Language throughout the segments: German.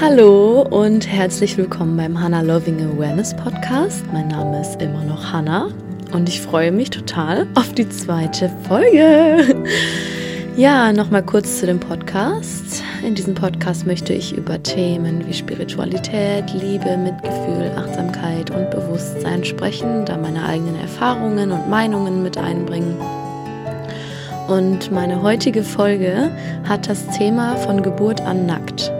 Hallo und herzlich willkommen beim Hannah Loving Awareness Podcast. Mein Name ist immer noch Hannah und ich freue mich total auf die zweite Folge. Ja, nochmal kurz zu dem Podcast. In diesem Podcast möchte ich über Themen wie Spiritualität, Liebe, Mitgefühl, Achtsamkeit und Bewusstsein sprechen, da meine eigenen Erfahrungen und Meinungen mit einbringen. Und meine heutige Folge hat das Thema von Geburt an nackt.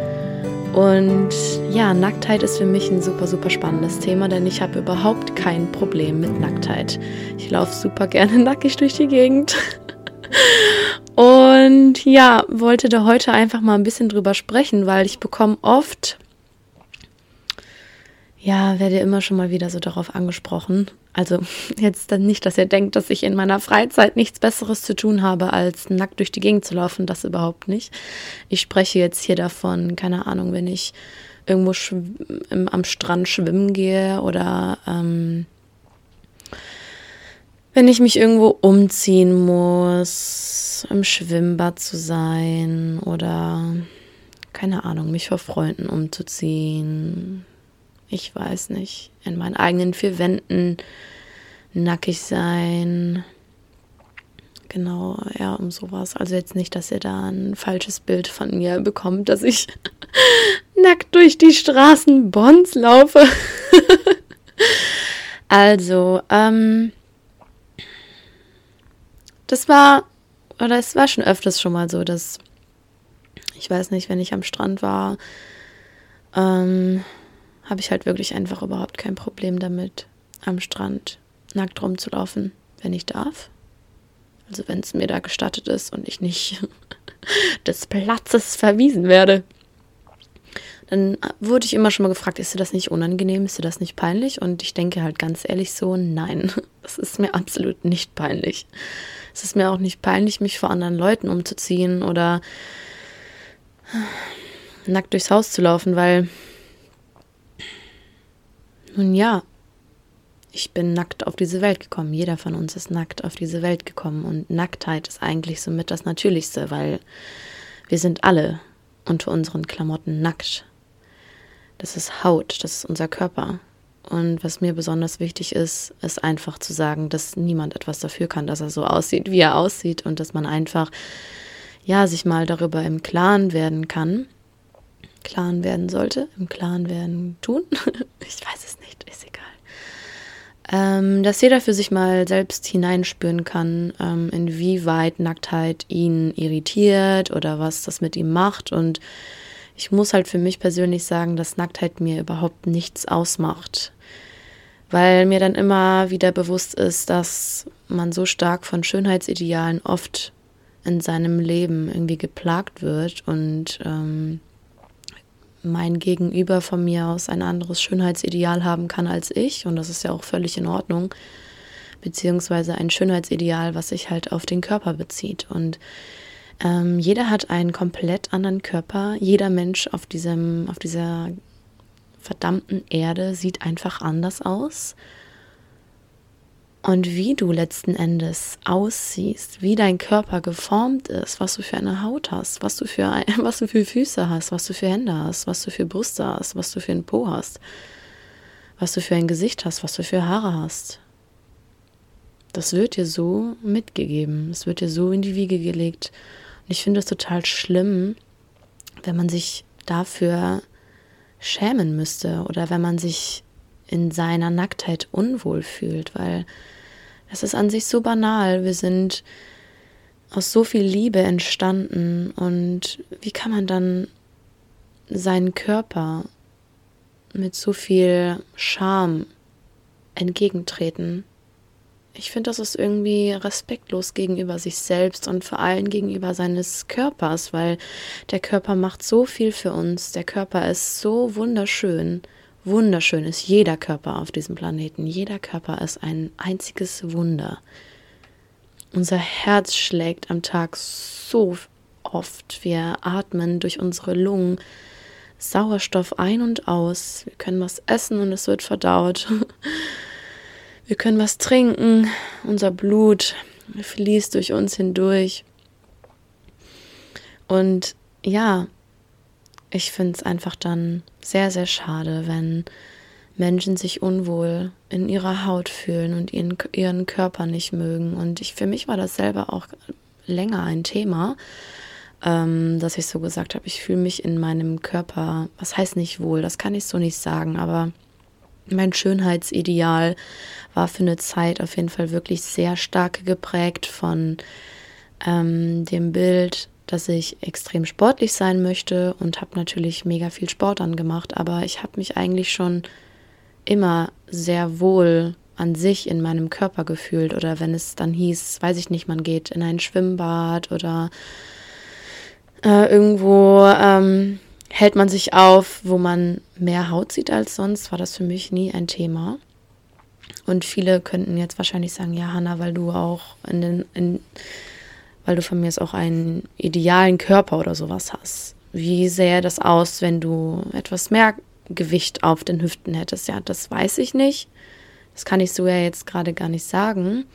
Und ja, Nacktheit ist für mich ein super, super spannendes Thema, denn ich habe überhaupt kein Problem mit Nacktheit. Ich laufe super gerne nackig durch die Gegend. Und ja, wollte da heute einfach mal ein bisschen drüber sprechen, weil ich bekomme oft, ja, werde immer schon mal wieder so darauf angesprochen. Also jetzt dann nicht, dass ihr denkt, dass ich in meiner Freizeit nichts Besseres zu tun habe, als nackt durch die Gegend zu laufen. Das überhaupt nicht. Ich spreche jetzt hier davon, keine Ahnung, wenn ich irgendwo am Strand schwimmen gehe oder ähm, wenn ich mich irgendwo umziehen muss, im Schwimmbad zu sein oder keine Ahnung, mich vor Freunden umzuziehen. Ich weiß nicht, in meinen eigenen vier Wänden nackig sein. Genau, ja, um sowas. Also jetzt nicht, dass ihr da ein falsches Bild von mir bekommt, dass ich nackt durch die Straßen Bonns laufe. also, ähm, das war, oder es war schon öfters schon mal so, dass, ich weiß nicht, wenn ich am Strand war, ähm, habe ich halt wirklich einfach überhaupt kein Problem damit, am Strand nackt rumzulaufen, wenn ich darf. Also wenn es mir da gestattet ist und ich nicht des Platzes verwiesen werde. Dann wurde ich immer schon mal gefragt, ist dir das nicht unangenehm, ist dir das nicht peinlich? Und ich denke halt ganz ehrlich so, nein, das ist mir absolut nicht peinlich. Es ist mir auch nicht peinlich, mich vor anderen Leuten umzuziehen oder nackt durchs Haus zu laufen, weil, nun ja, ich bin nackt auf diese Welt gekommen. Jeder von uns ist nackt auf diese Welt gekommen. Und Nacktheit ist eigentlich somit das Natürlichste, weil wir sind alle unter unseren Klamotten nackt. Das ist Haut, das ist unser Körper. Und was mir besonders wichtig ist, ist einfach zu sagen, dass niemand etwas dafür kann, dass er so aussieht, wie er aussieht und dass man einfach, ja, sich mal darüber im Klaren werden kann. Klaren werden sollte, im Klaren werden tun. ich weiß es nicht, ist egal. Ähm, dass jeder für sich mal selbst hineinspüren kann, ähm, inwieweit Nacktheit ihn irritiert oder was das mit ihm macht. Und ich muss halt für mich persönlich sagen, dass Nacktheit mir überhaupt nichts ausmacht. Weil mir dann immer wieder bewusst ist, dass man so stark von Schönheitsidealen oft in seinem Leben irgendwie geplagt wird. Und ähm, mein Gegenüber von mir aus ein anderes Schönheitsideal haben kann als ich und das ist ja auch völlig in Ordnung, beziehungsweise ein Schönheitsideal, was sich halt auf den Körper bezieht und ähm, jeder hat einen komplett anderen Körper. Jeder Mensch auf diesem, auf dieser verdammten Erde sieht einfach anders aus. Und wie du letzten Endes aussiehst, wie dein Körper geformt ist, was du für eine Haut hast, was du für, was du für Füße hast, was du für Hände hast, was du für Brüste hast, was du für ein Po hast, was du für ein Gesicht hast, was du für Haare hast. Das wird dir so mitgegeben, es wird dir so in die Wiege gelegt. Und ich finde es total schlimm, wenn man sich dafür schämen müsste oder wenn man sich in seiner Nacktheit unwohl fühlt, weil das ist an sich so banal. Wir sind aus so viel Liebe entstanden und wie kann man dann seinen Körper mit so viel Scham entgegentreten? Ich finde, das ist irgendwie respektlos gegenüber sich selbst und vor allem gegenüber seines Körpers, weil der Körper macht so viel für uns. Der Körper ist so wunderschön. Wunderschön ist jeder Körper auf diesem Planeten. Jeder Körper ist ein einziges Wunder. Unser Herz schlägt am Tag so oft. Wir atmen durch unsere Lungen Sauerstoff ein und aus. Wir können was essen und es wird verdaut. Wir können was trinken, unser Blut fließt durch uns hindurch. Und ja, ich finde es einfach dann sehr, sehr schade, wenn Menschen sich unwohl in ihrer Haut fühlen und ihren, ihren Körper nicht mögen. Und ich, für mich war das selber auch länger ein Thema, ähm, dass ich so gesagt habe, ich fühle mich in meinem Körper, was heißt nicht wohl, das kann ich so nicht sagen, aber mein Schönheitsideal war für eine Zeit auf jeden Fall wirklich sehr stark geprägt von ähm, dem Bild, dass ich extrem sportlich sein möchte und habe natürlich mega viel Sport angemacht, aber ich habe mich eigentlich schon immer sehr wohl an sich in meinem Körper gefühlt oder wenn es dann hieß, weiß ich nicht, man geht in ein Schwimmbad oder äh, irgendwo ähm, hält man sich auf, wo man mehr Haut sieht als sonst, war das für mich nie ein Thema. Und viele könnten jetzt wahrscheinlich sagen, ja, Hanna, weil du auch in den, in, weil du von mir auch einen idealen Körper oder sowas hast. Wie sähe das aus, wenn du etwas mehr Gewicht auf den Hüften hättest? Ja, das weiß ich nicht. Das kann ich so ja jetzt gerade gar nicht sagen.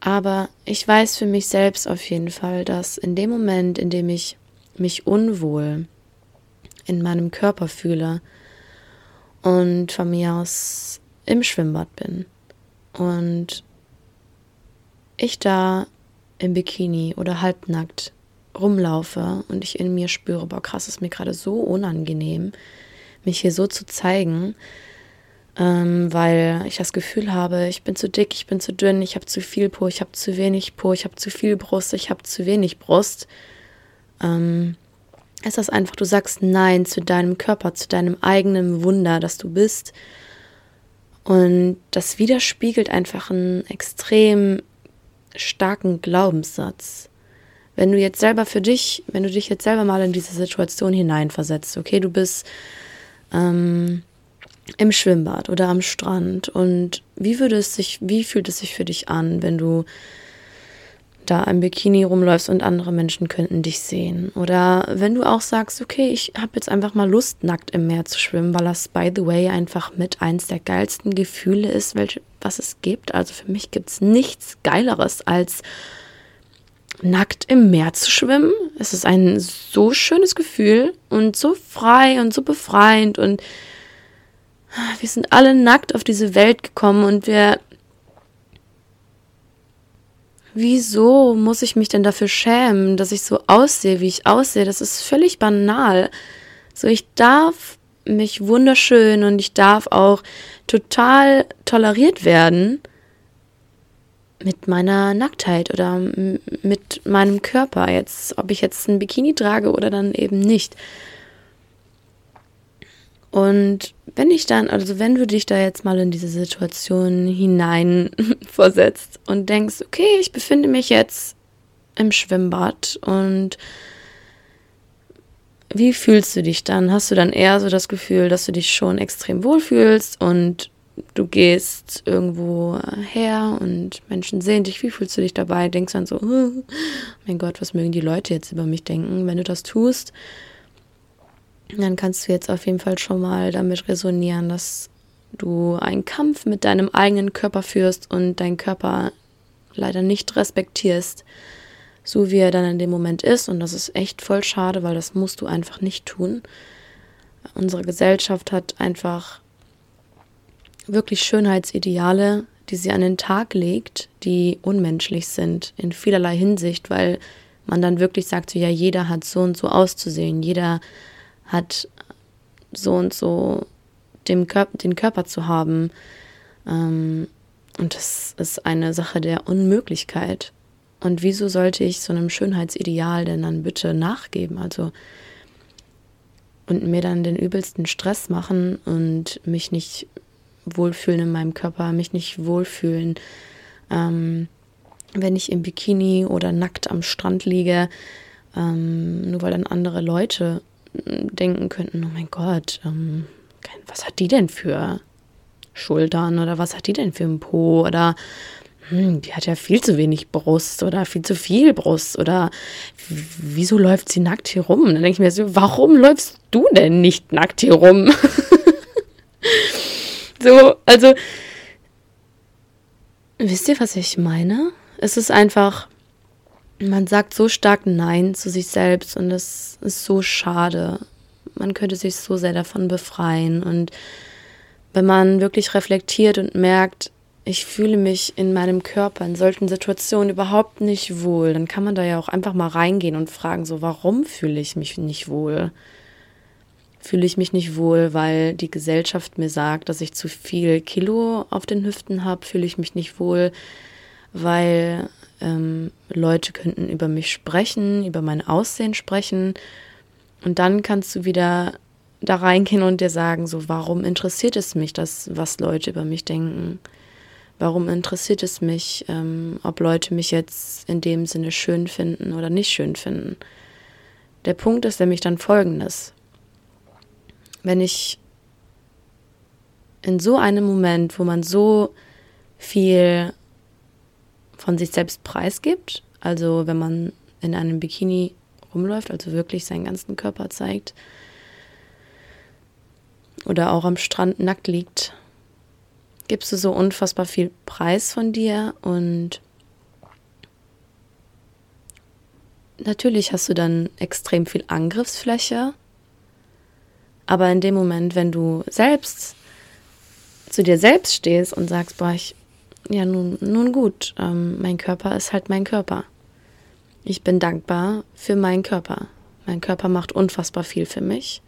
Aber ich weiß für mich selbst auf jeden Fall, dass in dem Moment, in dem ich mich unwohl in meinem Körper fühle und von mir aus im Schwimmbad bin und ich da im Bikini oder halbnackt rumlaufe und ich in mir spüre, boah, krass, ist mir gerade so unangenehm, mich hier so zu zeigen, ähm, weil ich das Gefühl habe, ich bin zu dick, ich bin zu dünn, ich habe zu viel Po, ich habe zu wenig Po, ich habe zu viel Brust, ich habe zu wenig Brust. Ähm, ist das einfach, du sagst Nein zu deinem Körper, zu deinem eigenen Wunder, das du bist. Und das widerspiegelt einfach einen extrem starken Glaubenssatz. Wenn du jetzt selber für dich, wenn du dich jetzt selber mal in diese Situation hineinversetzt, okay, du bist ähm, im Schwimmbad oder am Strand und wie würde es sich, wie fühlt es sich für dich an, wenn du da im Bikini rumläufst und andere Menschen könnten dich sehen. Oder wenn du auch sagst, okay, ich habe jetzt einfach mal Lust, nackt im Meer zu schwimmen, weil das, by the way, einfach mit eins der geilsten Gefühle ist, welche, was es gibt. Also für mich gibt es nichts Geileres, als nackt im Meer zu schwimmen. Es ist ein so schönes Gefühl und so frei und so befreiend und wir sind alle nackt auf diese Welt gekommen und wir wieso muss ich mich denn dafür schämen, dass ich so aussehe, wie ich aussehe? Das ist völlig banal. So, ich darf mich wunderschön und ich darf auch total toleriert werden mit meiner Nacktheit oder mit meinem Körper jetzt, ob ich jetzt ein Bikini trage oder dann eben nicht. Und wenn ich dann, also wenn du dich da jetzt mal in diese Situation hinein versetzt und denkst, okay, ich befinde mich jetzt im Schwimmbad und wie fühlst du dich dann? Hast du dann eher so das Gefühl, dass du dich schon extrem wohlfühlst und du gehst irgendwo her und Menschen sehen dich, wie fühlst du dich dabei? Denkst dann so, oh mein Gott, was mögen die Leute jetzt über mich denken, wenn du das tust? Dann kannst du jetzt auf jeden Fall schon mal damit resonieren, dass du einen Kampf mit deinem eigenen Körper führst und deinen Körper leider nicht respektierst, so wie er dann in dem Moment ist. Und das ist echt voll schade, weil das musst du einfach nicht tun. Unsere Gesellschaft hat einfach wirklich Schönheitsideale, die sie an den Tag legt, die unmenschlich sind in vielerlei Hinsicht, weil man dann wirklich sagt, so ja, jeder hat so und so auszusehen, jeder hat so und so dem Körper, den Körper zu haben. Ähm, und das ist eine Sache der Unmöglichkeit. Und wieso sollte ich so einem Schönheitsideal denn dann bitte nachgeben? Also und mir dann den übelsten Stress machen und mich nicht wohlfühlen in meinem Körper, mich nicht wohlfühlen, ähm, wenn ich im Bikini oder nackt am Strand liege, ähm, nur weil dann andere Leute denken könnten, oh mein Gott, ähm, was hat die denn für Schultern oder was hat die denn für ein Po oder hm, die hat ja viel zu wenig Brust oder viel zu viel Brust oder wieso läuft sie nackt hier rum? dann denke ich mir so, warum läufst du denn nicht nackt hier rum? so, also, wisst ihr, was ich meine? Es ist einfach, man sagt so stark Nein zu sich selbst und das ist so schade. Man könnte sich so sehr davon befreien. Und wenn man wirklich reflektiert und merkt, ich fühle mich in meinem Körper in solchen Situationen überhaupt nicht wohl, dann kann man da ja auch einfach mal reingehen und fragen, so, warum fühle ich mich nicht wohl? Fühle ich mich nicht wohl, weil die Gesellschaft mir sagt, dass ich zu viel Kilo auf den Hüften habe? Fühle ich mich nicht wohl, weil ähm, Leute könnten über mich sprechen, über mein Aussehen sprechen? Und dann kannst du wieder da reingehen und dir sagen, so, warum interessiert es mich, das, was Leute über mich denken? Warum interessiert es mich, ähm, ob Leute mich jetzt in dem Sinne schön finden oder nicht schön finden? Der Punkt ist nämlich dann folgendes. Wenn ich in so einem Moment, wo man so viel von sich selbst preisgibt, also wenn man in einem Bikini rumläuft, also wirklich seinen ganzen Körper zeigt, oder auch am Strand nackt liegt gibst du so unfassbar viel Preis von dir und natürlich hast du dann extrem viel Angriffsfläche, aber in dem Moment, wenn du selbst zu dir selbst stehst und sagst, boah, ich, ja, nun, nun gut, ähm, mein Körper ist halt mein Körper. Ich bin dankbar für meinen Körper. Mein Körper macht unfassbar viel für mich.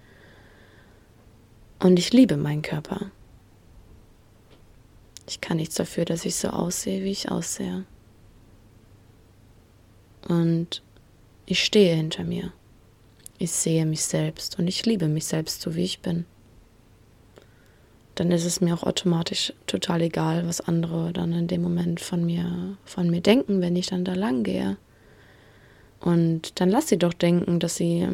Und ich liebe meinen Körper. Ich kann nichts dafür, dass ich so aussehe, wie ich aussehe. Und ich stehe hinter mir. Ich sehe mich selbst und ich liebe mich selbst so, wie ich bin. Dann ist es mir auch automatisch total egal, was andere dann in dem Moment von mir, von mir denken, wenn ich dann da lang gehe. Und dann lass sie doch denken, dass sie,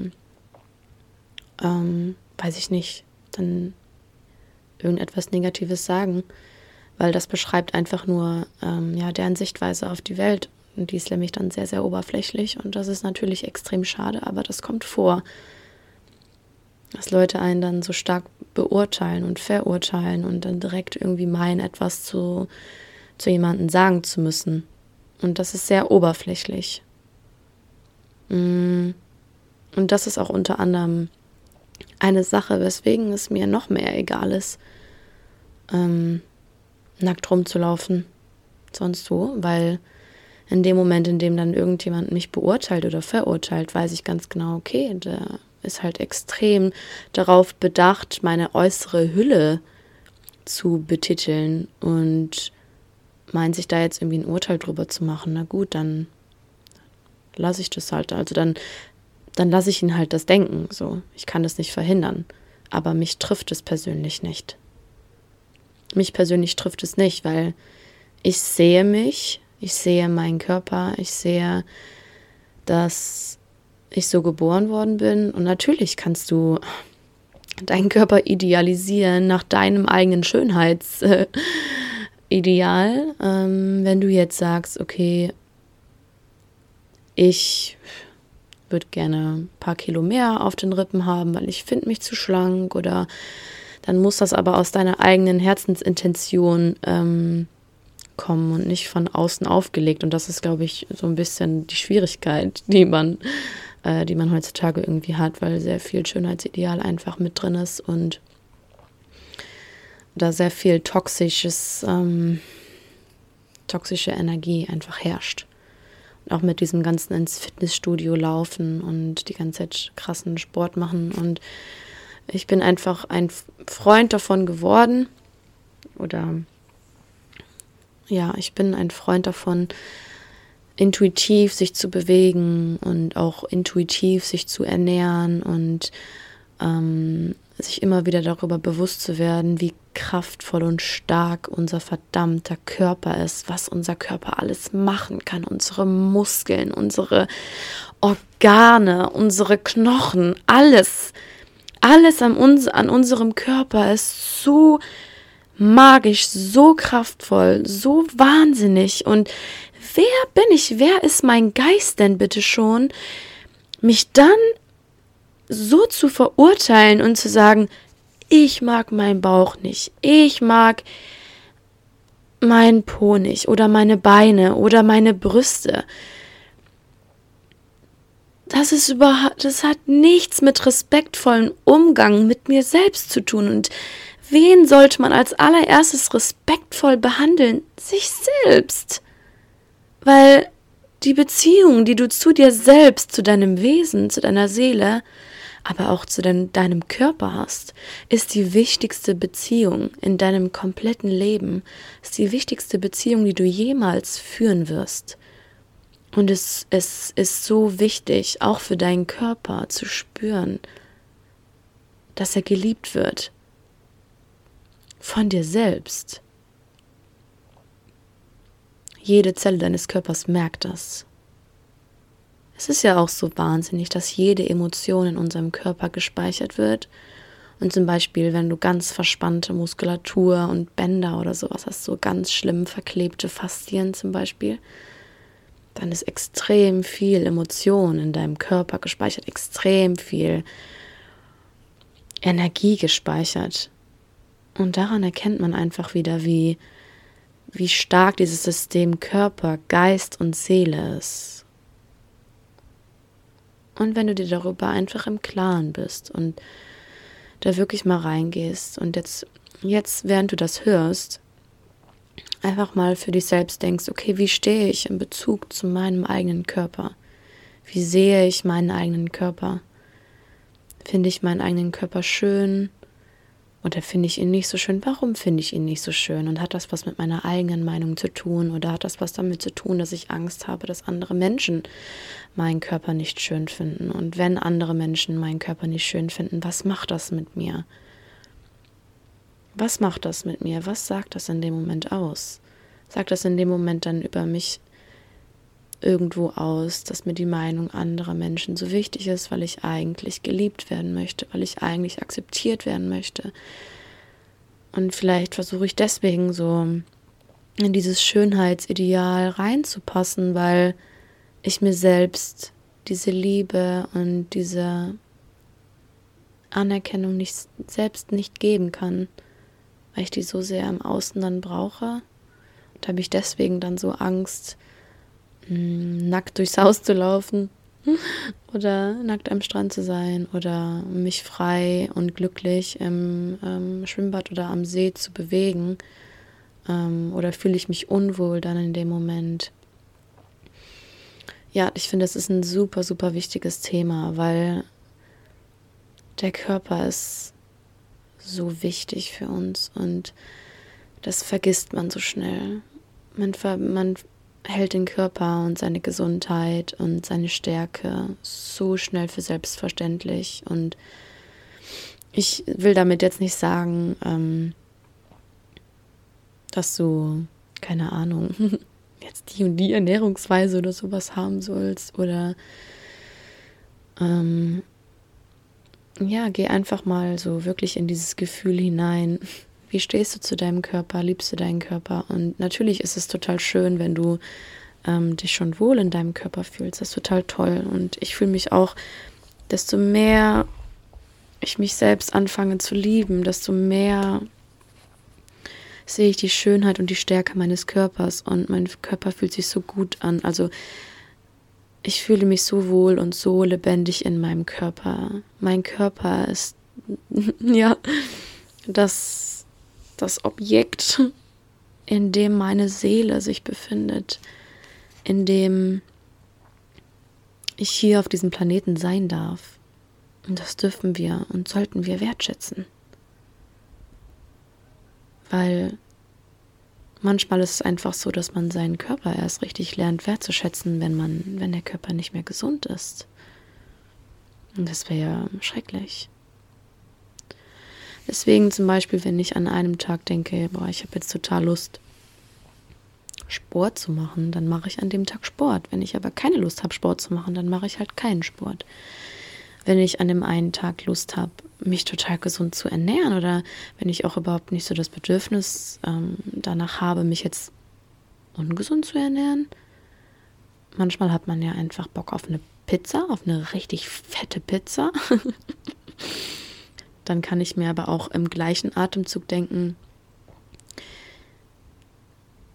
ähm, weiß ich nicht, dann irgendetwas Negatives sagen weil das beschreibt einfach nur ähm, ja, deren Sichtweise auf die Welt. Und die ist nämlich dann sehr, sehr oberflächlich und das ist natürlich extrem schade, aber das kommt vor, dass Leute einen dann so stark beurteilen und verurteilen und dann direkt irgendwie meinen, etwas zu, zu jemandem sagen zu müssen. Und das ist sehr oberflächlich. Mm. Und das ist auch unter anderem eine Sache, weswegen es mir noch mehr egal ist, ähm, nackt rumzulaufen. Sonst so, weil in dem Moment, in dem dann irgendjemand mich beurteilt oder verurteilt, weiß ich ganz genau, okay, der ist halt extrem darauf bedacht, meine äußere Hülle zu betiteln und meint sich da jetzt irgendwie ein Urteil drüber zu machen. Na gut, dann lasse ich das halt. Also dann, dann lasse ich ihn halt das denken. So, ich kann das nicht verhindern. Aber mich trifft es persönlich nicht. Mich persönlich trifft es nicht, weil ich sehe mich, ich sehe meinen Körper, ich sehe, dass ich so geboren worden bin. Und natürlich kannst du deinen Körper idealisieren nach deinem eigenen Schönheitsideal. Ähm, wenn du jetzt sagst, okay, ich würde gerne ein paar Kilo mehr auf den Rippen haben, weil ich finde mich zu schlank oder dann muss das aber aus deiner eigenen Herzensintention ähm, kommen und nicht von außen aufgelegt. Und das ist, glaube ich, so ein bisschen die Schwierigkeit, die man, äh, die man heutzutage irgendwie hat, weil sehr viel Schönheitsideal einfach mit drin ist und da sehr viel toxisches, ähm, toxische Energie einfach herrscht. Und auch mit diesem ganzen ins Fitnessstudio laufen und die ganze Zeit krassen Sport machen und ich bin einfach ein Freund davon geworden. Oder ja, ich bin ein Freund davon, intuitiv sich zu bewegen und auch intuitiv sich zu ernähren und ähm, sich immer wieder darüber bewusst zu werden, wie kraftvoll und stark unser verdammter Körper ist, was unser Körper alles machen kann, unsere Muskeln, unsere Organe, unsere Knochen, alles alles an, uns, an unserem Körper ist so magisch, so kraftvoll, so wahnsinnig. Und wer bin ich? Wer ist mein Geist denn bitte schon, mich dann so zu verurteilen und zu sagen, ich mag meinen Bauch nicht, ich mag meinen Po nicht oder meine Beine oder meine Brüste. das ist überhaupt, das hat nichts mit respektvollem Umgang mit mir selbst zu tun. Und wen sollte man als allererstes respektvoll behandeln? Sich selbst. Weil die Beziehung, die du zu dir selbst, zu deinem Wesen, zu deiner Seele, aber auch zu dein, deinem Körper hast, ist die wichtigste Beziehung in deinem kompletten Leben, ist die wichtigste Beziehung, die du jemals führen wirst. Und es, es ist so wichtig, auch für deinen Körper zu spüren, dass er geliebt wird von dir selbst. Jede Zelle deines Körpers merkt das. Es ist ja auch so wahnsinnig, dass jede Emotion in unserem Körper gespeichert wird. Und zum Beispiel, wenn du ganz verspannte Muskulatur und Bänder oder sowas hast, so ganz schlimm verklebte Faszien zum Beispiel, dann ist extrem viel Emotion in deinem Körper gespeichert, extrem viel Energie gespeichert. Und daran erkennt man einfach wieder, wie, wie stark dieses System Körper, Geist und Seele ist. Und wenn du dir darüber einfach im Klaren bist und da wirklich mal reingehst und jetzt, jetzt, während du das hörst, einfach mal für dich selbst denkst, okay, wie stehe ich in Bezug zu meinem eigenen Körper? Wie sehe ich meinen eigenen Körper? Finde ich meinen eigenen Körper schön? Oder finde ich ihn nicht so schön? Warum finde ich ihn nicht so schön? Und hat das was mit meiner eigenen Meinung zu tun? Oder hat das was damit zu tun, dass ich Angst habe, dass andere Menschen meinen Körper nicht schön finden? Und wenn andere Menschen meinen Körper nicht schön finden, was macht das mit mir? Was macht das mit mir? Was sagt das in dem Moment aus? Sagt das in dem Moment dann über mich irgendwo aus, dass mir die Meinung anderer Menschen so wichtig ist, weil ich eigentlich geliebt werden möchte, weil ich eigentlich akzeptiert werden möchte. Und vielleicht versuche ich deswegen so in dieses Schönheitsideal reinzupassen, weil ich mir selbst diese Liebe und diese Anerkennung nicht, selbst nicht geben kann, weil ich die so sehr im Außen dann brauche. Und habe ich deswegen dann so Angst, nackt durchs Haus zu laufen oder nackt am Strand zu sein oder mich frei und glücklich im ähm, Schwimmbad oder am See zu bewegen ähm, oder fühle ich mich unwohl dann in dem Moment. Ja, ich finde, das ist ein super, super wichtiges Thema, weil der Körper ist so wichtig für uns und das vergisst man so schnell. Man, ver man hält den Körper und seine Gesundheit und seine Stärke so schnell für selbstverständlich. Und ich will damit jetzt nicht sagen, ähm, dass du, keine Ahnung, jetzt die und die Ernährungsweise oder sowas haben sollst. Oder ähm, ja, geh einfach mal so wirklich in dieses Gefühl hinein wie stehst du zu deinem Körper? Liebst du deinen Körper? Und natürlich ist es total schön, wenn du ähm, dich schon wohl in deinem Körper fühlst. Das ist total toll. Und ich fühle mich auch, desto mehr ich mich selbst anfange zu lieben, desto mehr sehe ich die Schönheit und die Stärke meines Körpers und mein Körper fühlt sich so gut an. Also ich fühle mich so wohl und so lebendig in meinem Körper. Mein Körper ist ja das das Objekt, in dem meine Seele sich befindet, in dem ich hier auf diesem Planeten sein darf. Und das dürfen wir und sollten wir wertschätzen. Weil manchmal ist es einfach so, dass man seinen Körper erst richtig lernt wertzuschätzen, wenn man, wenn der Körper nicht mehr gesund ist. Und das wäre ja schrecklich. Deswegen zum Beispiel, wenn ich an einem Tag denke, boah, ich habe jetzt total Lust, Sport zu machen, dann mache ich an dem Tag Sport. Wenn ich aber keine Lust habe, Sport zu machen, dann mache ich halt keinen Sport. Wenn ich an dem einen Tag Lust habe, mich total gesund zu ernähren oder wenn ich auch überhaupt nicht so das Bedürfnis ähm, danach habe, mich jetzt ungesund zu ernähren. Manchmal hat man ja einfach Bock auf eine Pizza, auf eine richtig fette Pizza. dann kann ich mir aber auch im gleichen Atemzug denken,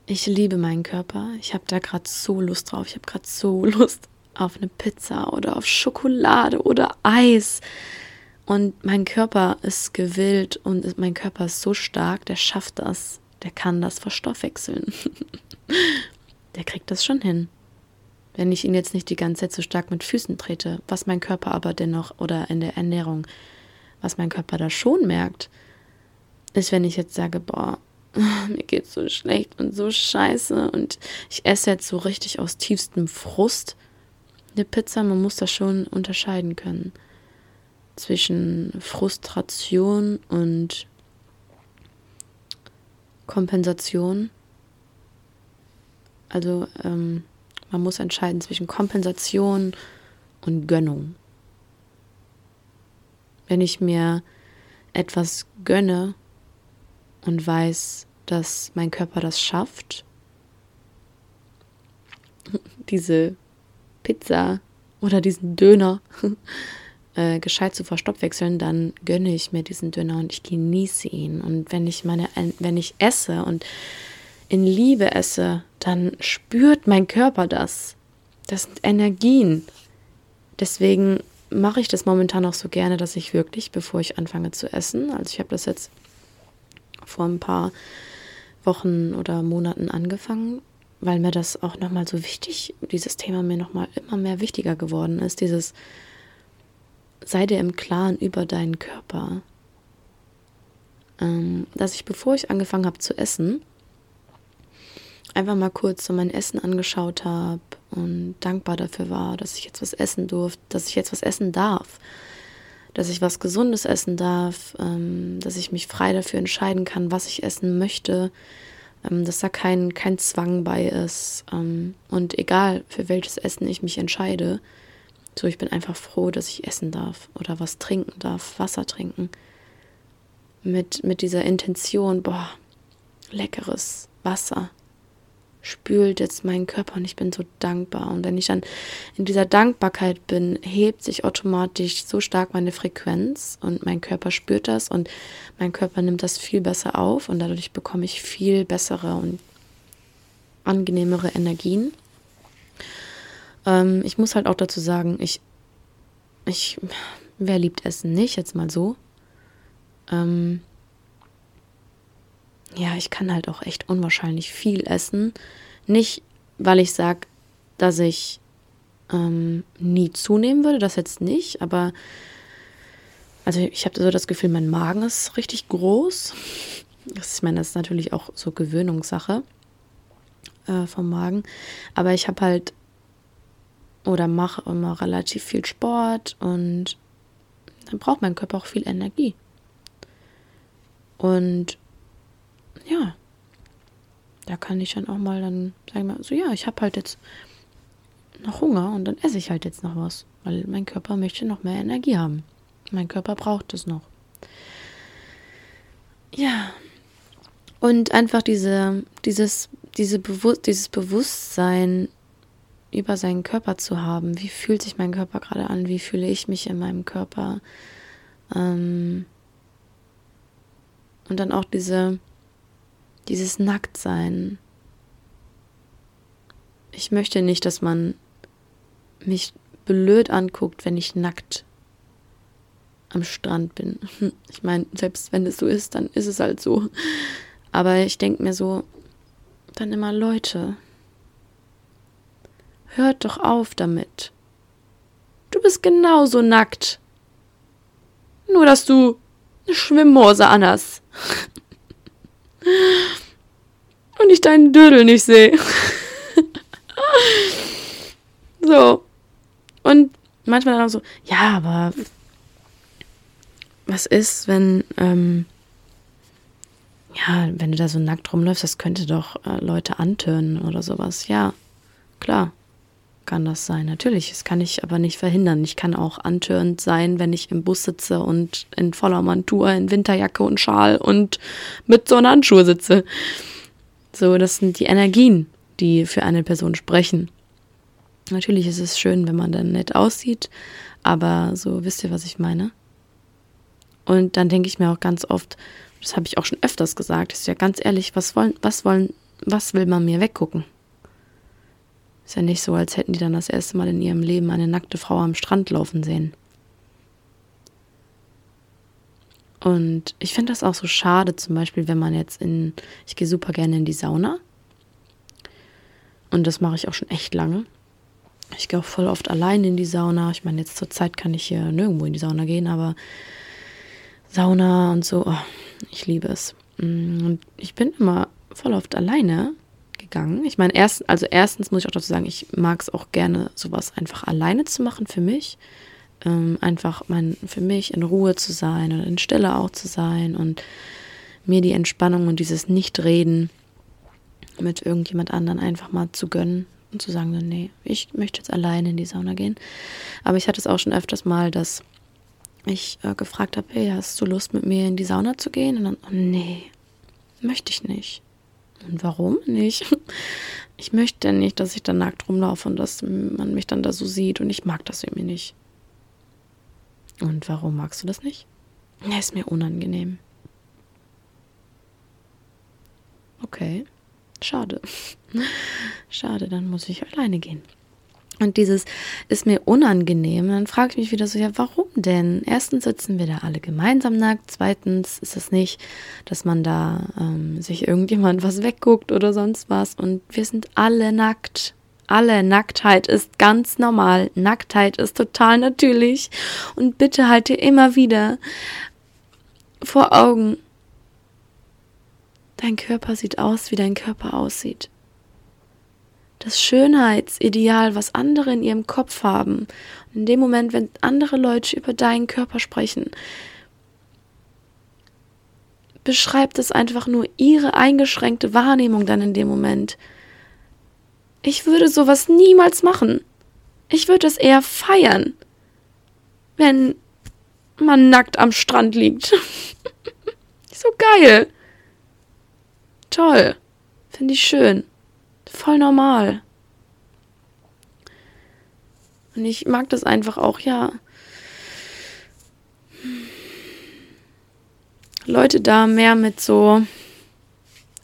ich liebe meinen Körper, ich habe da gerade so Lust drauf, ich habe gerade so Lust auf eine Pizza oder auf Schokolade oder Eis. Und mein Körper ist gewillt und mein Körper ist so stark, der schafft das. Der kann das verstoffwechseln. der kriegt das schon hin. Wenn ich ihn jetzt nicht die ganze Zeit so stark mit Füßen trete, was mein Körper aber dennoch oder in der Ernährung, was mein Körper da schon merkt, ist, wenn ich jetzt sage, boah, mir geht's so schlecht und so scheiße und ich esse jetzt so richtig aus tiefstem Frust eine Pizza, man muss das schon unterscheiden können zwischen Frustration und Kompensation. Also ähm, man muss entscheiden zwischen Kompensation und Gönnung. Wenn ich mir etwas gönne und weiß, dass mein Körper das schafft, diese Pizza oder diesen Döner äh, gescheit zu verstoffwechseln, dann gönne ich mir diesen Döner und ich genieße ihn. Und wenn ich meine, wenn ich esse und in Liebe esse, dann spürt mein Körper das. Das sind Energien. Deswegen mache ich das momentan auch so gerne, dass ich wirklich, bevor ich anfange zu essen, also ich habe das jetzt vor ein paar Wochen oder Monaten angefangen, weil mir das auch nochmal so wichtig, dieses Thema mir nochmal immer mehr wichtiger geworden ist, dieses sei dir im Klaren über deinen Körper. Ähm, dass ich, bevor ich angefangen habe zu essen, einfach mal kurz so mein Essen angeschaut habe und dankbar dafür war, dass ich jetzt was essen durfte, dass ich jetzt was essen darf, dass ich was Gesundes essen darf, ähm, dass ich mich frei dafür entscheiden kann, was ich essen möchte, ähm, dass da kein, kein Zwang bei ist. Ähm, und egal, für welches Essen ich mich entscheide, so ich bin einfach froh, dass ich essen darf oder was trinken darf, Wasser trinken. Mit, mit dieser Intention, boah, leckeres Wasser, spült jetzt meinen Körper und ich bin so dankbar. Und wenn ich dann in dieser Dankbarkeit bin, hebt sich automatisch so stark meine Frequenz und mein Körper spürt das und mein Körper nimmt das viel besser auf und dadurch bekomme ich viel bessere und angenehmere Energien. Ähm, ich muss halt auch dazu sagen, ich, ich, wer liebt Essen nicht, jetzt mal so. Ähm, ja, ich kann halt auch echt unwahrscheinlich viel essen. Nicht, weil ich sage, dass ich ähm, nie zunehmen würde, das jetzt nicht, aber also ich habe so das Gefühl, mein Magen ist richtig groß. Das, ich meine, das ist natürlich auch so Gewöhnungssache äh, vom Magen. Aber ich habe halt oder mache immer relativ viel Sport und dann braucht mein Körper auch viel Energie. Und ja, da kann ich dann auch mal dann sagen, so ja, ich habe halt jetzt noch Hunger und dann esse ich halt jetzt noch was, weil mein Körper möchte noch mehr Energie haben. Mein Körper braucht es noch. Ja. Und einfach diese, dieses, diese Bewusst, dieses Bewusstsein über seinen Körper zu haben. Wie fühlt sich mein Körper gerade an? Wie fühle ich mich in meinem Körper? Ähm und dann auch diese, dieses Nacktsein. Ich möchte nicht, dass man mich blöd anguckt, wenn ich nackt am Strand bin. Ich meine, selbst wenn es so ist, dann ist es halt so. Aber ich denke mir so, dann immer Leute. Hört doch auf damit. Du bist genauso nackt. Nur, dass du eine Schwimmhose anhast. Und ich deinen Dödel nicht sehe. so. Und manchmal dann auch so, ja, aber was ist, wenn, ähm, ja, wenn du da so nackt rumläufst, das könnte doch äh, Leute antönen oder sowas. Ja, klar, kann das sein. Natürlich, das kann ich aber nicht verhindern. Ich kann auch antörend sein, wenn ich im Bus sitze und in voller Montur, in Winterjacke und Schal und mit Sonnenhandschuhe sitze. So, das sind die Energien, die für eine Person sprechen. Natürlich ist es schön, wenn man dann nett aussieht, aber so wisst ihr, was ich meine? Und dann denke ich mir auch ganz oft, das habe ich auch schon öfters gesagt, ist ja ganz ehrlich, was wollen, was wollen, was will man mir weggucken? Ist ja nicht so, als hätten die dann das erste Mal in ihrem Leben eine nackte Frau am Strand laufen sehen. Und ich finde das auch so schade, zum Beispiel, wenn man jetzt in, ich gehe super gerne in die Sauna. Und das mache ich auch schon echt lange. Ich gehe auch voll oft allein in die Sauna. Ich meine, jetzt zur Zeit kann ich hier nirgendwo in die Sauna gehen, aber Sauna und so, oh, ich liebe es. Mm, und ich bin immer voll oft alleine gegangen. Ich meine, erst, also erstens muss ich auch dazu sagen, ich mag es auch gerne, sowas einfach alleine zu machen für mich. Ähm, einfach mein, für mich in Ruhe zu sein oder in Stille auch zu sein und mir die Entspannung und dieses Nichtreden mit irgendjemand anderen einfach mal zu gönnen und zu sagen, nee, ich möchte jetzt alleine in die Sauna gehen. Aber ich hatte es auch schon öfters mal, dass ich äh, gefragt habe, hey, hast du Lust mit mir in die Sauna zu gehen? Und dann, oh nee, möchte ich nicht. Und warum nicht? Ich möchte nicht, dass ich da nackt rumlaufe und dass man mich dann da so sieht und ich mag das irgendwie nicht. Und warum magst du das nicht? Ja, ist mir unangenehm. Okay, schade. Schade, dann muss ich alleine gehen. Und dieses ist mir unangenehm. Dann frage ich mich wieder so, ja, warum denn? Erstens sitzen wir da alle gemeinsam nackt. Zweitens ist es nicht, dass man da ähm, sich irgendjemand was wegguckt oder sonst was. Und wir sind alle nackt. Alle Nacktheit ist ganz normal. Nacktheit ist total natürlich. Und bitte halt dir immer wieder vor Augen. Dein Körper sieht aus, wie dein Körper aussieht das Schönheitsideal, was andere in ihrem Kopf haben. in dem Moment, wenn andere Leute über deinen Körper sprechen, beschreibt es einfach nur ihre eingeschränkte Wahrnehmung dann in dem Moment. Ich würde sowas niemals machen. Ich würde es eher feiern, wenn man nackt am Strand liegt. so geil. Toll. Finde ich schön. Voll normal. Und ich mag das einfach auch, ja. Leute da mehr mit so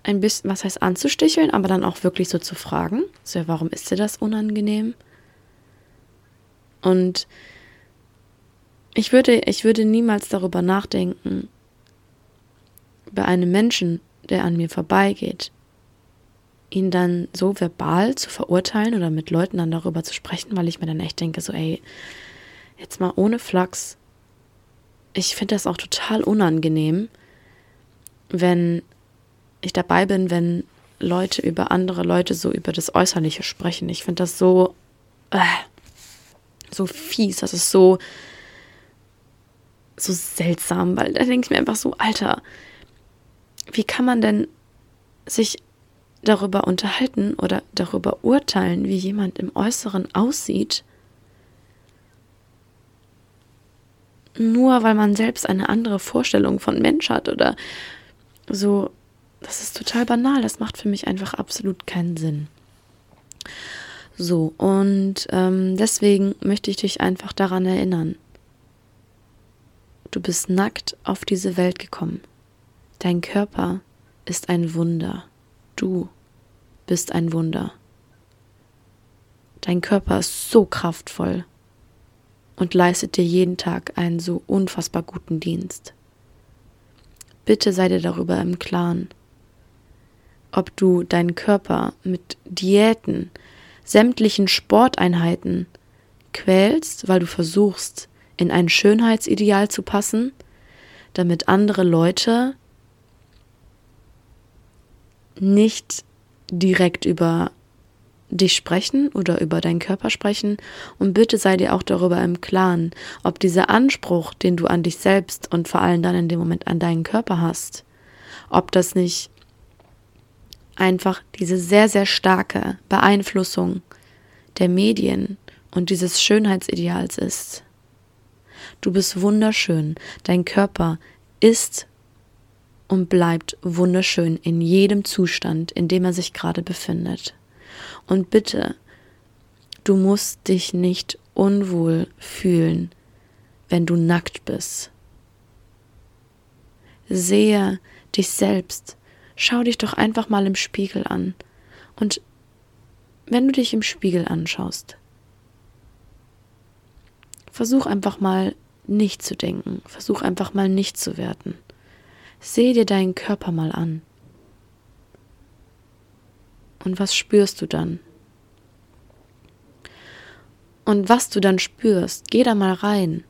ein bisschen, was heißt anzusticheln, aber dann auch wirklich so zu fragen. So, ja, warum ist dir das unangenehm? Und ich würde, ich würde niemals darüber nachdenken, bei einem Menschen, der an mir vorbeigeht, ihn dann so verbal zu verurteilen oder mit Leuten dann darüber zu sprechen, weil ich mir dann echt denke, so, ey, jetzt mal ohne Flachs. Ich finde das auch total unangenehm, wenn ich dabei bin, wenn Leute über andere Leute so über das Äußerliche sprechen. Ich finde das so, äh, so fies, das ist so, so seltsam, weil da denke ich mir einfach so, Alter, wie kann man denn sich darüber unterhalten oder darüber urteilen, wie jemand im Äußeren aussieht, nur weil man selbst eine andere Vorstellung von Mensch hat oder so, das ist total banal, das macht für mich einfach absolut keinen Sinn. So, und ähm, deswegen möchte ich dich einfach daran erinnern. Du bist nackt auf diese Welt gekommen. Dein Körper ist ein Wunder. Du bist ein Wunder. Dein Körper ist so kraftvoll und leistet dir jeden Tag einen so unfassbar guten Dienst. Bitte sei dir darüber im Klaren, ob du deinen Körper mit Diäten, sämtlichen Sporteinheiten quälst, weil du versuchst, in ein Schönheitsideal zu passen, damit andere Leute nicht direkt über dich sprechen oder über deinen Körper sprechen und bitte sei dir auch darüber im Klaren, ob dieser Anspruch, den du an dich selbst und vor allem dann in dem Moment an deinen Körper hast, ob das nicht einfach diese sehr, sehr starke Beeinflussung der Medien und dieses Schönheitsideals ist. Du bist wunderschön, dein Körper ist und bleibt wunderschön in jedem Zustand, in dem er sich gerade befindet. Und bitte, du musst dich nicht unwohl fühlen, wenn du nackt bist. Sehe dich selbst, schau dich doch einfach mal im Spiegel an und wenn du dich im Spiegel anschaust, versuch einfach mal nicht zu denken, versuch einfach mal nicht zu werten. Seh dir deinen Körper mal an. Und was spürst du dann? Und was du dann spürst, geh da mal rein.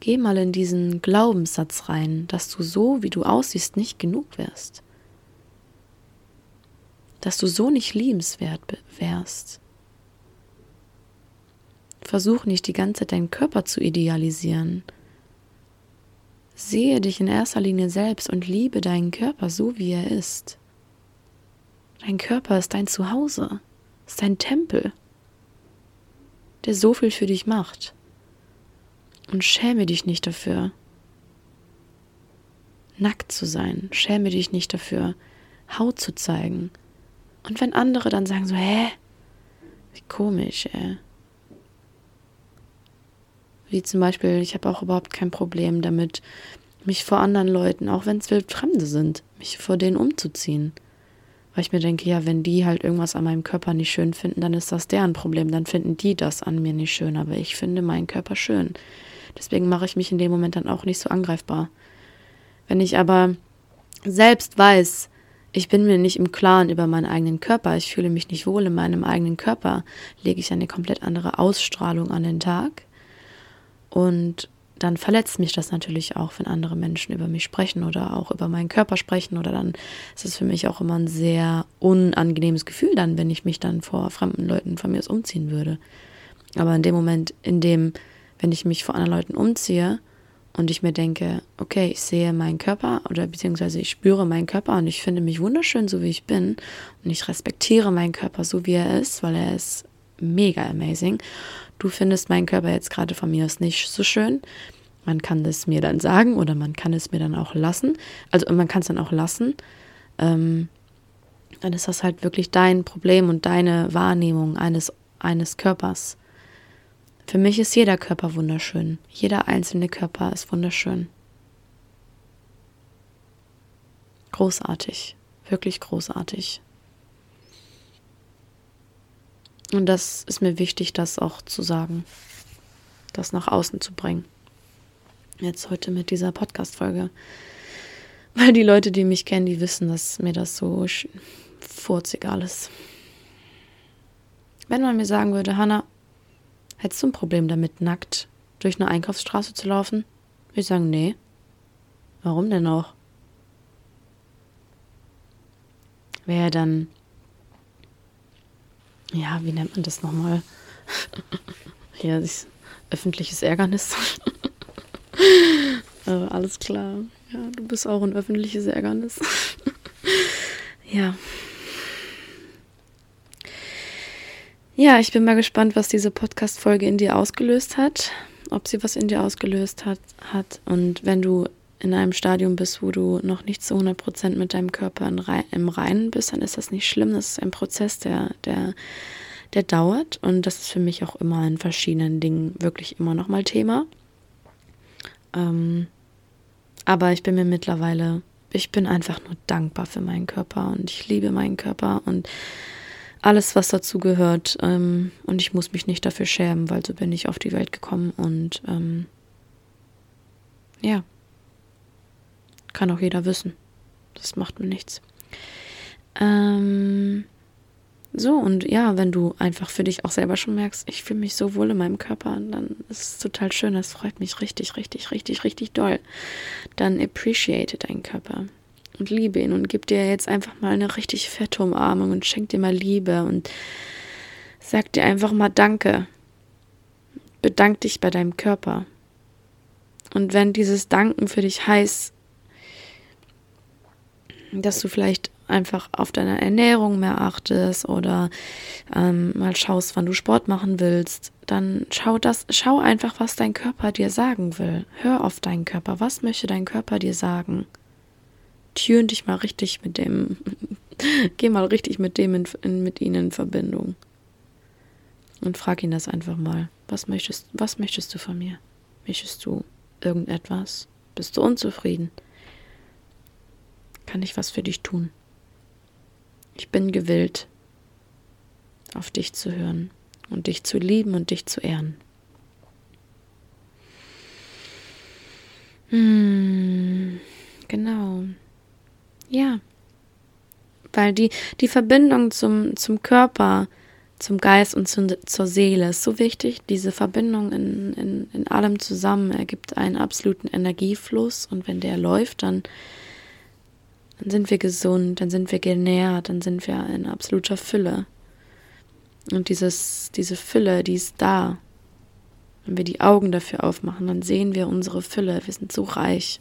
Geh mal in diesen Glaubenssatz rein, dass du so, wie du aussiehst, nicht genug wärst. Dass du so nicht liebenswert wärst. Versuch nicht die ganze Zeit deinen Körper zu idealisieren. Sehe dich in erster Linie selbst und liebe deinen Körper so, wie er ist. Dein Körper ist dein Zuhause, ist dein Tempel, der so viel für dich macht. Und schäme dich nicht dafür, nackt zu sein. Schäme dich nicht dafür, Haut zu zeigen. Und wenn andere dann sagen so, hä? Wie komisch, ey. Wie zum Beispiel, ich habe auch überhaupt kein Problem damit, mich vor anderen Leuten, auch wenn es Wildfremde sind, mich vor denen umzuziehen. Weil ich mir denke, ja, wenn die halt irgendwas an meinem Körper nicht schön finden, dann ist das deren Problem. Dann finden die das an mir nicht schön. Aber ich finde meinen Körper schön. Deswegen mache ich mich in dem Moment dann auch nicht so angreifbar. Wenn ich aber selbst weiß, ich bin mir nicht im Klaren über meinen eigenen Körper, ich fühle mich nicht wohl in meinem eigenen Körper, lege ich eine komplett andere Ausstrahlung an den Tag. Und dann verletzt mich das natürlich auch, wenn andere Menschen über mich sprechen oder auch über meinen Körper sprechen. Oder dann ist es für mich auch immer ein sehr unangenehmes Gefühl dann, wenn ich mich dann vor fremden Leuten von mir aus umziehen würde. Aber in dem Moment, in dem, wenn ich mich vor anderen Leuten umziehe und ich mir denke, okay, ich sehe meinen Körper oder beziehungsweise ich spüre meinen Körper und ich finde mich wunderschön, so wie ich bin und ich respektiere meinen Körper so, wie er ist, weil er ist mega amazing du findest meinen Körper jetzt gerade von mir aus nicht so schön. Man kann es mir dann sagen oder man kann es mir dann auch lassen. Also man kann es dann auch lassen. Ähm, dann ist das halt wirklich dein Problem und deine Wahrnehmung eines, eines Körpers. Für mich ist jeder Körper wunderschön. Jeder einzelne Körper ist wunderschön. Großartig. Wirklich großartig. Und das ist mir wichtig, das auch zu sagen, das nach außen zu bringen. Jetzt heute mit dieser Podcast-Folge. Weil die Leute, die mich kennen, die wissen, dass mir das so furzegal ist. Wenn man mir sagen würde, Hanna, hättest du ein Problem damit, nackt durch eine Einkaufsstraße zu laufen? Würde ich sagen, nee. Warum denn auch? Wäre dann ja, wie nennt man das nochmal? ja, öffentliches Ärgernis. äh, alles klar. Ja, du bist auch ein öffentliches Ärgernis. ja. Ja, ich bin mal gespannt, was diese Podcast-Folge in dir ausgelöst hat. Ob sie was in dir ausgelöst hat, hat. Und wenn du in einem Stadium bist, wo du noch nicht zu 100% mit deinem Körper im Reinen bist, dann ist das nicht schlimm. Das ist ein Prozess, der, der, der dauert. Und das ist für mich auch immer in verschiedenen Dingen wirklich immer noch mal Thema. Ähm, aber ich bin mir mittlerweile, ich bin einfach nur dankbar für meinen Körper und ich liebe meinen Körper und alles, was dazu gehört. Ähm, und ich muss mich nicht dafür schämen, weil so bin ich auf die Welt gekommen und ähm, ja. Kann auch jeder wissen. Das macht mir nichts. Ähm, so, und ja, wenn du einfach für dich auch selber schon merkst, ich fühle mich so wohl in meinem Körper, dann ist es total schön, das freut mich richtig, richtig, richtig, richtig doll. Dann appreciate deinen Körper und liebe ihn und gib dir jetzt einfach mal eine richtig fette Umarmung und schenk dir mal Liebe und sag dir einfach mal Danke. Bedank dich bei deinem Körper. Und wenn dieses Danken für dich heißt, dass du vielleicht einfach auf deine Ernährung mehr achtest oder ähm, mal schaust, wann du Sport machen willst, dann schau das, schau einfach, was dein Körper dir sagen will. Hör auf deinen Körper. Was möchte dein Körper dir sagen? Tune dich mal richtig mit dem, geh mal richtig mit dem in, in, mit ihnen in Verbindung. Und frag ihn das einfach mal. Was möchtest, was möchtest du von mir? Möchtest du irgendetwas? Bist du unzufrieden? Kann ich was für dich tun? Ich bin gewillt, auf dich zu hören und dich zu lieben und dich zu ehren. Hm, genau. Ja. Weil die, die Verbindung zum, zum Körper, zum Geist und zum, zur Seele ist so wichtig. Diese Verbindung in, in, in allem zusammen ergibt einen absoluten Energiefluss und wenn der läuft, dann, dann sind wir gesund, dann sind wir genährt, dann sind wir in absoluter Fülle. Und dieses, diese Fülle, die ist da. Wenn wir die Augen dafür aufmachen, dann sehen wir unsere Fülle. Wir sind so reich.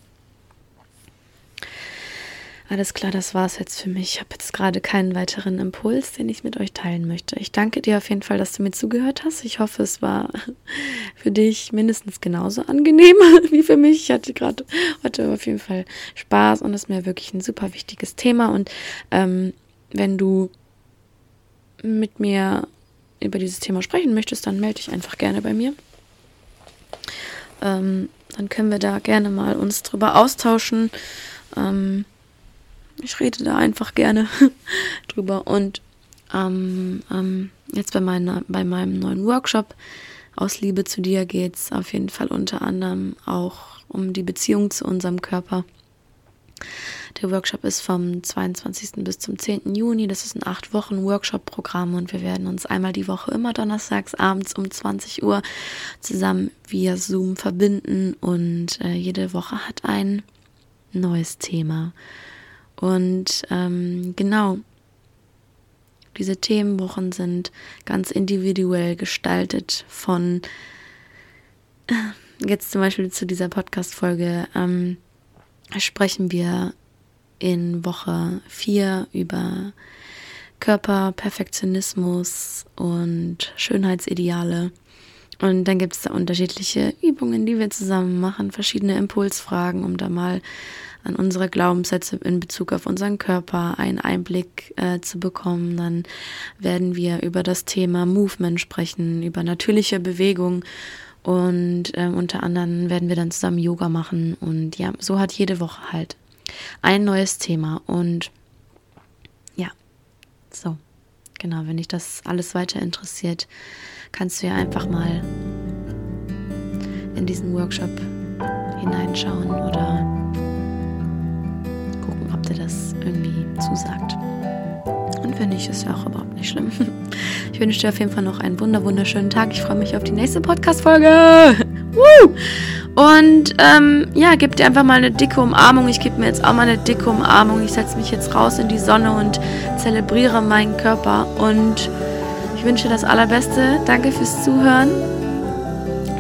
Alles klar, das war es jetzt für mich. Ich habe jetzt gerade keinen weiteren Impuls, den ich mit euch teilen möchte. Ich danke dir auf jeden Fall, dass du mir zugehört hast. Ich hoffe, es war für dich mindestens genauso angenehm wie für mich. Ich hatte gerade heute auf jeden Fall Spaß und es ist mir wirklich ein super wichtiges Thema. Und ähm, wenn du mit mir über dieses Thema sprechen möchtest, dann melde dich einfach gerne bei mir. Ähm, dann können wir da gerne mal uns drüber austauschen. Ähm, ich rede da einfach gerne drüber. Und ähm, ähm, jetzt bei, meiner, bei meinem neuen Workshop aus Liebe zu dir geht es auf jeden Fall unter anderem auch um die Beziehung zu unserem Körper. Der Workshop ist vom 22. bis zum 10. Juni. Das ist ein acht Wochen Workshop-Programm und wir werden uns einmal die Woche immer donnerstags abends um 20 Uhr zusammen via Zoom verbinden und äh, jede Woche hat ein neues Thema. Und ähm, genau, diese Themenwochen sind ganz individuell gestaltet von äh, jetzt zum Beispiel zu dieser Podcast-Folge ähm, sprechen wir in Woche 4 über Körper, Perfektionismus und Schönheitsideale. Und dann gibt es da unterschiedliche Übungen, die wir zusammen machen, verschiedene Impulsfragen, um da mal an unsere Glaubenssätze in Bezug auf unseren Körper einen Einblick äh, zu bekommen. Dann werden wir über das Thema Movement sprechen, über natürliche Bewegung und äh, unter anderem werden wir dann zusammen Yoga machen. Und ja, so hat jede Woche halt ein neues Thema. Und ja, so. Genau, wenn dich das alles weiter interessiert, kannst du ja einfach mal in diesen Workshop hineinschauen oder dir das irgendwie zusagt. Und wenn nicht, ist ja auch überhaupt nicht schlimm. Ich wünsche dir auf jeden Fall noch einen wunder wunderschönen Tag. Ich freue mich auf die nächste Podcast-Folge. Und ähm, ja, gib dir einfach mal eine dicke Umarmung. Ich gebe mir jetzt auch mal eine dicke Umarmung. Ich setze mich jetzt raus in die Sonne und zelebriere meinen Körper. Und ich wünsche dir das Allerbeste. Danke fürs Zuhören.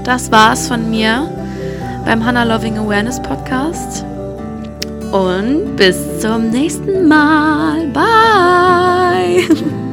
Das war's von mir beim Hannah Loving Awareness Podcast und bis zum nächsten Mal. Bye!